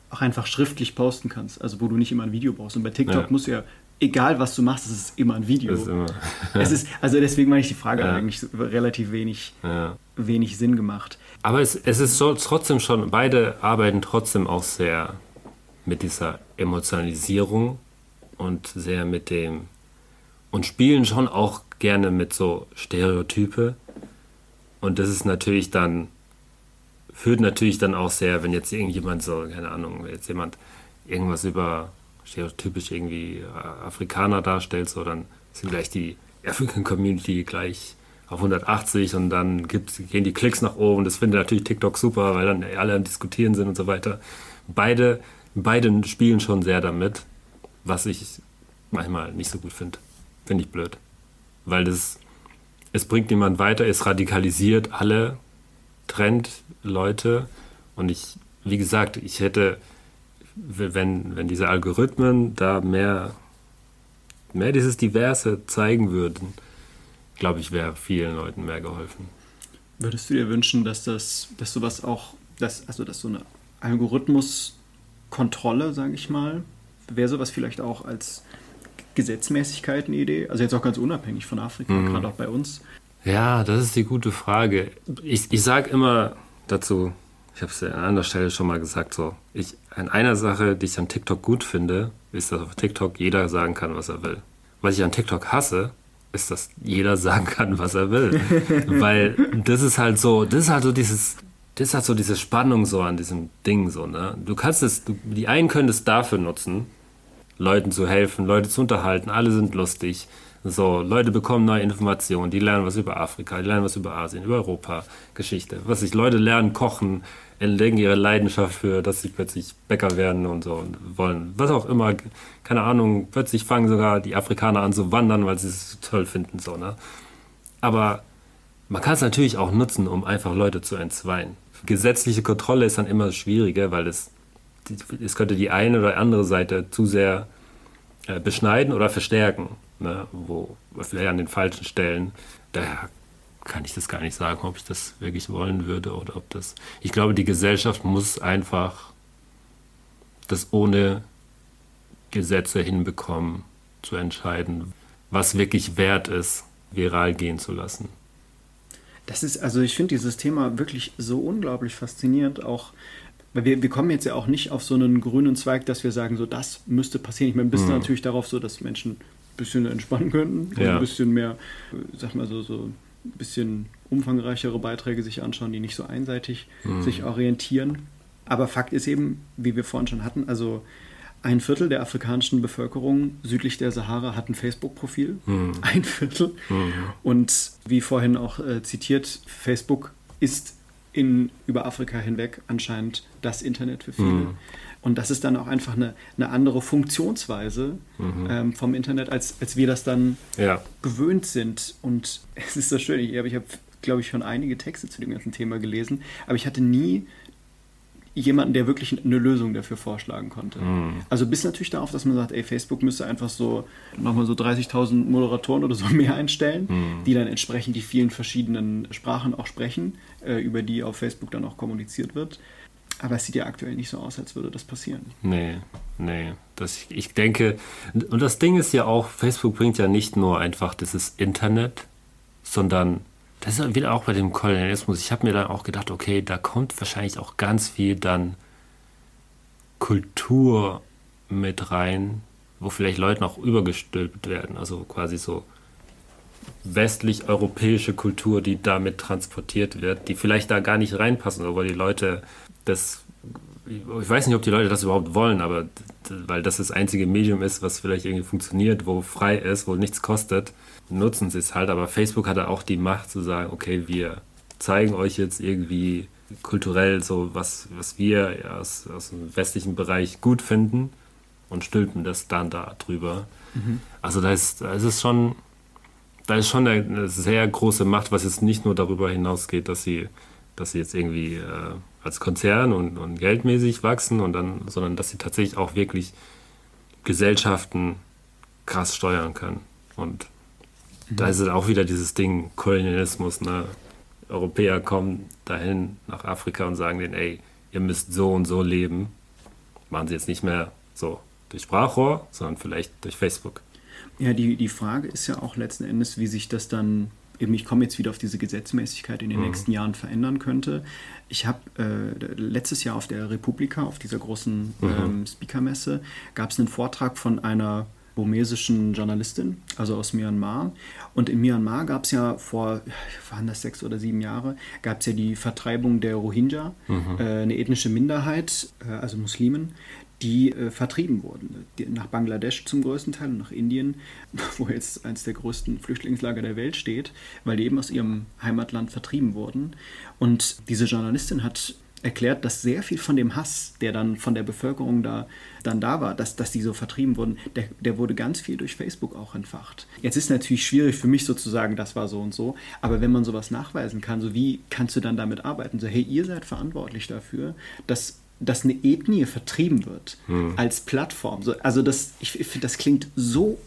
auch einfach schriftlich posten kannst, also wo du nicht immer ein Video brauchst. Und bei TikTok ja. musst du ja, egal was du machst, es ist immer ein Video. Ist immer. (laughs) es ist, also deswegen meine ich die Frage ja. eigentlich relativ wenig, ja. wenig Sinn gemacht. Aber es, es ist so, trotzdem schon, beide arbeiten trotzdem auch sehr mit dieser Emotionalisierung und sehr mit dem und spielen schon auch gerne mit so Stereotype und das ist natürlich dann, führt natürlich dann auch sehr, wenn jetzt irgendjemand so, keine Ahnung, jetzt jemand irgendwas über stereotypisch irgendwie äh, Afrikaner darstellt, so dann sind gleich die African Community gleich auf 180 und dann gehen die Klicks nach oben. Das findet natürlich TikTok super, weil dann alle am Diskutieren sind und so weiter. Beide, beide spielen schon sehr damit, was ich manchmal nicht so gut finde. Finde ich blöd. Weil das es bringt niemand weiter, es radikalisiert alle, trennt Leute. Und ich, wie gesagt, ich hätte, wenn, wenn diese Algorithmen da mehr, mehr dieses Diverse zeigen würden, glaube ich, wäre vielen Leuten mehr geholfen. Würdest du dir wünschen, dass das, dass sowas auch, dass, also dass so eine Algorithmuskontrolle, sage ich mal, wäre sowas vielleicht auch als Gesetzmäßigkeit eine Idee? Also jetzt auch ganz unabhängig von Afrika, mhm. gerade auch bei uns. Ja, das ist die gute Frage. Ich, ich sage immer dazu, ich habe es an anderer Stelle schon mal gesagt, so, ich, an einer Sache, die ich an TikTok gut finde, ist, dass auf TikTok jeder sagen kann, was er will. Was ich an TikTok hasse, ist, dass jeder sagen kann, was er will. (laughs) Weil das ist halt so, das ist halt so dieses, das halt so diese Spannung so an diesem Ding so, ne? Du kannst es, du, die einen können es dafür nutzen, Leuten zu helfen, Leute zu unterhalten, alle sind lustig. So, Leute bekommen neue Informationen, die lernen was über Afrika, die lernen was über Asien, über Europa, Geschichte. Was sich Leute lernen, kochen, entdecken ihre Leidenschaft für, dass sie plötzlich Bäcker werden und so und wollen. Was auch immer, keine Ahnung, plötzlich fangen sogar die Afrikaner an zu wandern, weil sie es toll finden, so, ne? Aber man kann es natürlich auch nutzen, um einfach Leute zu entzweien. Gesetzliche Kontrolle ist dann immer schwieriger, weil es es könnte die eine oder andere Seite zu sehr äh, beschneiden oder verstärken, ne? wo vielleicht an den falschen Stellen. Daher kann ich das gar nicht sagen, ob ich das wirklich wollen würde oder ob das. Ich glaube, die Gesellschaft muss einfach das ohne Gesetze hinbekommen, zu entscheiden, was wirklich wert ist, viral gehen zu lassen. Das ist, also ich finde dieses Thema wirklich so unglaublich faszinierend, auch weil wir, wir kommen jetzt ja auch nicht auf so einen grünen Zweig, dass wir sagen, so das müsste passieren. Ich meine, bist mhm. natürlich darauf so, dass Menschen ein bisschen entspannen könnten ja. ein bisschen mehr, sag mal so, so ein bisschen umfangreichere Beiträge sich anschauen, die nicht so einseitig mhm. sich orientieren. Aber Fakt ist eben, wie wir vorhin schon hatten, also ein Viertel der afrikanischen Bevölkerung südlich der Sahara hat ein Facebook-Profil. Mhm. (laughs) Ein Viertel. Mhm. Und wie vorhin auch äh, zitiert, Facebook ist in, über Afrika hinweg anscheinend das Internet für viele. Mhm. Und das ist dann auch einfach eine, eine andere Funktionsweise mhm. ähm, vom Internet, als, als wir das dann ja. gewöhnt sind. Und (laughs) es ist so schön. Ich, ich habe, glaube ich, schon einige Texte zu dem ganzen Thema gelesen, aber ich hatte nie jemanden, der wirklich eine Lösung dafür vorschlagen konnte. Mm. Also bis natürlich darauf, dass man sagt, ey, Facebook müsste einfach so nochmal so 30.000 Moderatoren oder so (laughs) mehr einstellen, mm. die dann entsprechend die vielen verschiedenen Sprachen auch sprechen, äh, über die auf Facebook dann auch kommuniziert wird. Aber es sieht ja aktuell nicht so aus, als würde das passieren. Nee, nee. Das, ich denke, und das Ding ist ja auch, Facebook bringt ja nicht nur einfach dieses Internet, sondern das ist wieder auch bei dem Kolonialismus. Ich habe mir dann auch gedacht, okay, da kommt wahrscheinlich auch ganz viel dann Kultur mit rein, wo vielleicht Leute noch übergestülpt werden. Also quasi so westlich-europäische Kultur, die damit transportiert wird, die vielleicht da gar nicht reinpassen, aber die Leute das, ich weiß nicht, ob die Leute das überhaupt wollen, aber weil das das einzige Medium ist, was vielleicht irgendwie funktioniert, wo frei ist, wo nichts kostet, nutzen sie es halt. Aber Facebook hatte auch die Macht zu sagen, okay, wir zeigen euch jetzt irgendwie kulturell so, was, was wir aus, aus dem westlichen Bereich gut finden und stülpen das dann da drüber. Mhm. Also da ist, da ist es schon, da ist schon eine, sehr große Macht, was jetzt nicht nur darüber hinausgeht, dass sie, dass sie jetzt irgendwie äh, als Konzern und, und geldmäßig wachsen, und dann, sondern dass sie tatsächlich auch wirklich Gesellschaften krass steuern können. Und mhm. da ist es auch wieder dieses Ding Kolonialismus. Ne? Europäer kommen dahin nach Afrika und sagen denen, ey, ihr müsst so und so leben. Machen sie jetzt nicht mehr so durch Sprachrohr, sondern vielleicht durch Facebook. Ja, die, die Frage ist ja auch letzten Endes, wie sich das dann eben, ich komme jetzt wieder auf diese Gesetzmäßigkeit in den mhm. nächsten Jahren verändern könnte. Ich habe äh, letztes Jahr auf der Republika, auf dieser großen mhm. ähm, Speakermesse, gab es einen Vortrag von einer burmesischen Journalistin, also aus Myanmar. Und in Myanmar gab es ja vor, waren das sechs oder sieben Jahre, gab es ja die Vertreibung der Rohingya, mhm. äh, eine ethnische Minderheit, äh, also Muslimen, die äh, vertrieben wurden. Nach Bangladesch zum größten Teil und nach Indien, (laughs) wo jetzt eines der größten Flüchtlingslager der Welt steht, weil die eben aus ihrem Heimatland vertrieben wurden. Und diese Journalistin hat erklärt, dass sehr viel von dem Hass, der dann von der Bevölkerung da dann da war, dass, dass die so vertrieben wurden, der, der wurde ganz viel durch Facebook auch entfacht. Jetzt ist natürlich schwierig für mich sozusagen, das war so und so, aber wenn man sowas nachweisen kann, so wie kannst du dann damit arbeiten? So, hey, ihr seid verantwortlich dafür, dass dass eine Ethnie vertrieben wird hm. als Plattform. So, also das, ich, ich finde, das klingt so,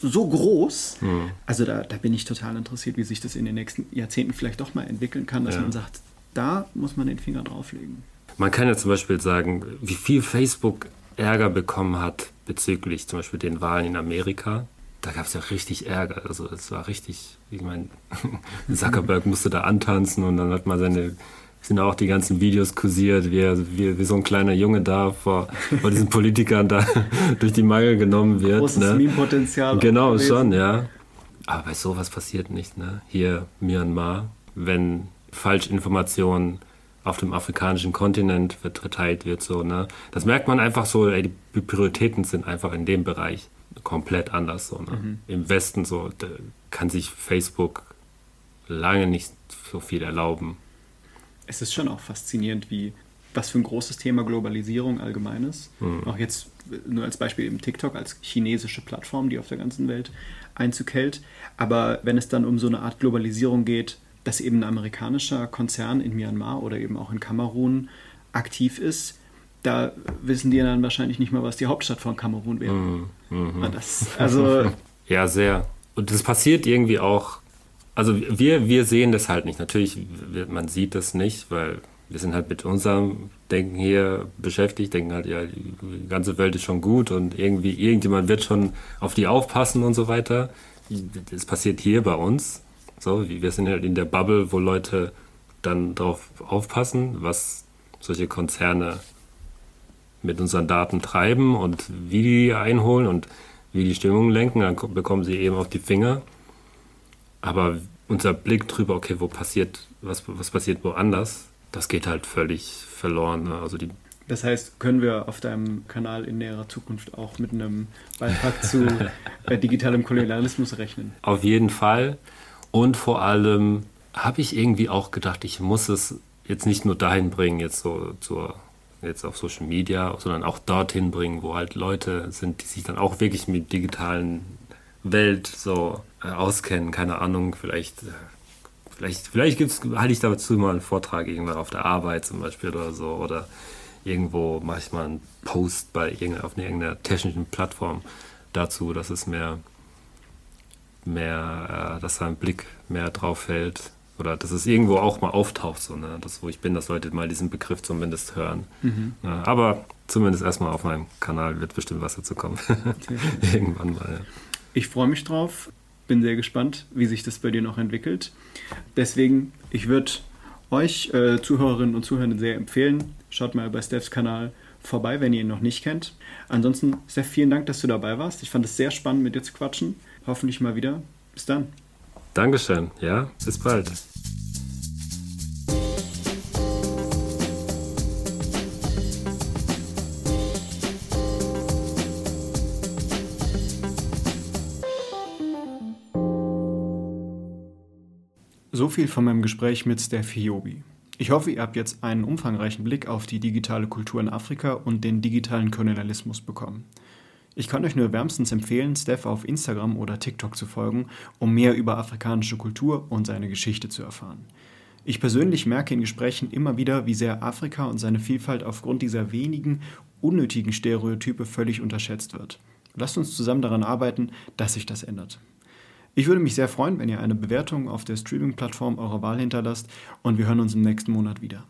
so groß. Hm. Also da, da bin ich total interessiert, wie sich das in den nächsten Jahrzehnten vielleicht doch mal entwickeln kann, dass ja. man sagt, da muss man den Finger drauflegen. Man kann ja zum Beispiel sagen, wie viel Facebook Ärger bekommen hat bezüglich zum Beispiel den Wahlen in Amerika. Da gab es ja richtig Ärger. Also es war richtig, ich meine, (laughs) Zuckerberg musste da antanzen und dann hat man seine sind auch die ganzen Videos kursiert, wie, er, wie, wie so ein kleiner Junge da vor, vor diesen Politikern da (laughs) durch die Mangel genommen wird. Großes ne? Meme-Potenzial. Genau, schon, ja. Aber bei sowas passiert nicht, ne? Hier Myanmar, wenn Falschinformationen auf dem afrikanischen Kontinent verteilt wird, so, ne? Das merkt man einfach so, ey, die Prioritäten sind einfach in dem Bereich komplett anders, so, ne? Mhm. Im Westen so, kann sich Facebook lange nicht so viel erlauben es ist schon auch faszinierend, wie was für ein großes Thema Globalisierung allgemein ist. Mhm. Auch jetzt nur als Beispiel eben TikTok als chinesische Plattform, die auf der ganzen Welt Einzug hält. Aber wenn es dann um so eine Art Globalisierung geht, dass eben ein amerikanischer Konzern in Myanmar oder eben auch in Kamerun aktiv ist, da wissen die dann wahrscheinlich nicht mal, was die Hauptstadt von Kamerun wäre. Mhm. Mhm. Das, also (laughs) ja, sehr. Und das passiert irgendwie auch also wir, wir sehen das halt nicht. Natürlich, man sieht das nicht, weil wir sind halt mit unserem Denken hier beschäftigt, denken halt, ja, die ganze Welt ist schon gut und irgendwie, irgendjemand wird schon auf die aufpassen und so weiter. Das passiert hier bei uns. So, wir sind halt in der Bubble, wo Leute dann darauf aufpassen, was solche Konzerne mit unseren Daten treiben und wie die einholen und wie die Stimmung lenken. Dann bekommen sie eben auf die Finger. Aber unser Blick drüber, okay, wo passiert, was, was passiert woanders, das geht halt völlig verloren. Ne? Also die Das heißt, können wir auf deinem Kanal in näherer Zukunft auch mit einem Beitrag zu (laughs) äh, digitalem Kolonialismus rechnen? Auf jeden Fall. Und vor allem habe ich irgendwie auch gedacht, ich muss es jetzt nicht nur dahin bringen, jetzt so zur jetzt auf Social Media, sondern auch dorthin bringen, wo halt Leute sind, die sich dann auch wirklich mit digitalen Welt so auskennen. Keine Ahnung, vielleicht, äh, vielleicht, vielleicht gibt's, halte ich dazu mal einen Vortrag irgendwann auf der Arbeit zum Beispiel oder so. Oder irgendwo mache ich mal einen Post bei irgendeiner, auf irgendeiner technischen Plattform dazu, dass es mehr, mehr, äh, dass da ein Blick mehr drauf fällt. Oder dass es irgendwo auch mal auftaucht, so, ne? das, wo ich bin, dass Leute mal diesen Begriff zumindest hören. Mhm. Ja, aber zumindest erstmal auf meinem Kanal wird bestimmt was dazu kommen. (laughs) Irgendwann mal. Ja. Ich freue mich drauf, bin sehr gespannt, wie sich das bei dir noch entwickelt. Deswegen, ich würde euch äh, Zuhörerinnen und Zuhörern sehr empfehlen, schaut mal bei Stephs Kanal vorbei, wenn ihr ihn noch nicht kennt. Ansonsten, Steph, vielen Dank, dass du dabei warst. Ich fand es sehr spannend, mit dir zu quatschen. Hoffentlich mal wieder. Bis dann. Dankeschön. Ja, bis bald. Viel von meinem Gespräch mit Steph Hiobi. Ich hoffe, ihr habt jetzt einen umfangreichen Blick auf die digitale Kultur in Afrika und den digitalen Kolonialismus bekommen. Ich kann euch nur wärmstens empfehlen, Steph auf Instagram oder TikTok zu folgen, um mehr über afrikanische Kultur und seine Geschichte zu erfahren. Ich persönlich merke in Gesprächen immer wieder, wie sehr Afrika und seine Vielfalt aufgrund dieser wenigen, unnötigen Stereotype völlig unterschätzt wird. Lasst uns zusammen daran arbeiten, dass sich das ändert. Ich würde mich sehr freuen, wenn ihr eine Bewertung auf der Streaming-Plattform eurer Wahl hinterlasst und wir hören uns im nächsten Monat wieder.